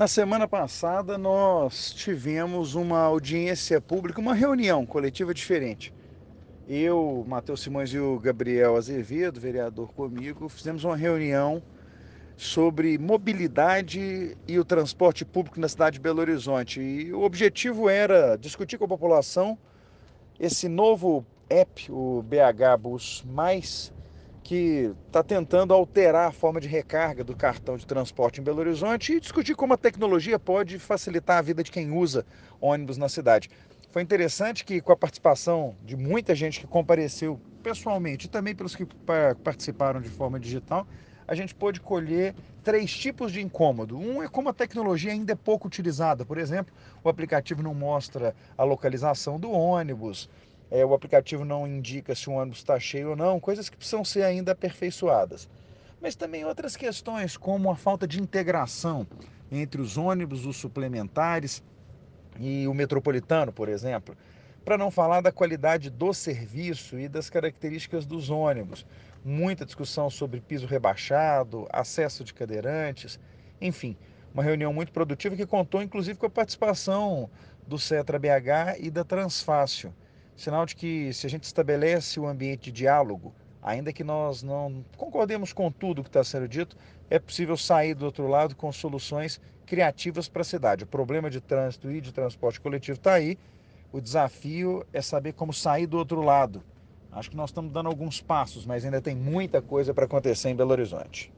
Na semana passada, nós tivemos uma audiência pública, uma reunião coletiva diferente. Eu, Matheus Simões e o Gabriel Azevedo, vereador comigo, fizemos uma reunião sobre mobilidade e o transporte público na cidade de Belo Horizonte. E o objetivo era discutir com a população esse novo app, o BH Bus Mais, que está tentando alterar a forma de recarga do cartão de transporte em Belo Horizonte e discutir como a tecnologia pode facilitar a vida de quem usa ônibus na cidade. Foi interessante que, com a participação de muita gente que compareceu pessoalmente e também pelos que participaram de forma digital, a gente pôde colher três tipos de incômodo. Um é como a tecnologia ainda é pouco utilizada. Por exemplo, o aplicativo não mostra a localização do ônibus, é, o aplicativo não indica se o ônibus está cheio ou não, coisas que precisam ser ainda aperfeiçoadas. Mas também outras questões, como a falta de integração entre os ônibus, os suplementares e o metropolitano, por exemplo. Para não falar da qualidade do serviço e das características dos ônibus. Muita discussão sobre piso rebaixado, acesso de cadeirantes, enfim, uma reunião muito produtiva que contou inclusive com a participação do Cetra BH e da Transfácil. Sinal de que se a gente estabelece o um ambiente de diálogo, ainda que nós não concordemos com tudo que está sendo dito, é possível sair do outro lado com soluções criativas para a cidade. O problema de trânsito e de transporte coletivo está aí. O desafio é saber como sair do outro lado. Acho que nós estamos dando alguns passos, mas ainda tem muita coisa para acontecer em Belo Horizonte.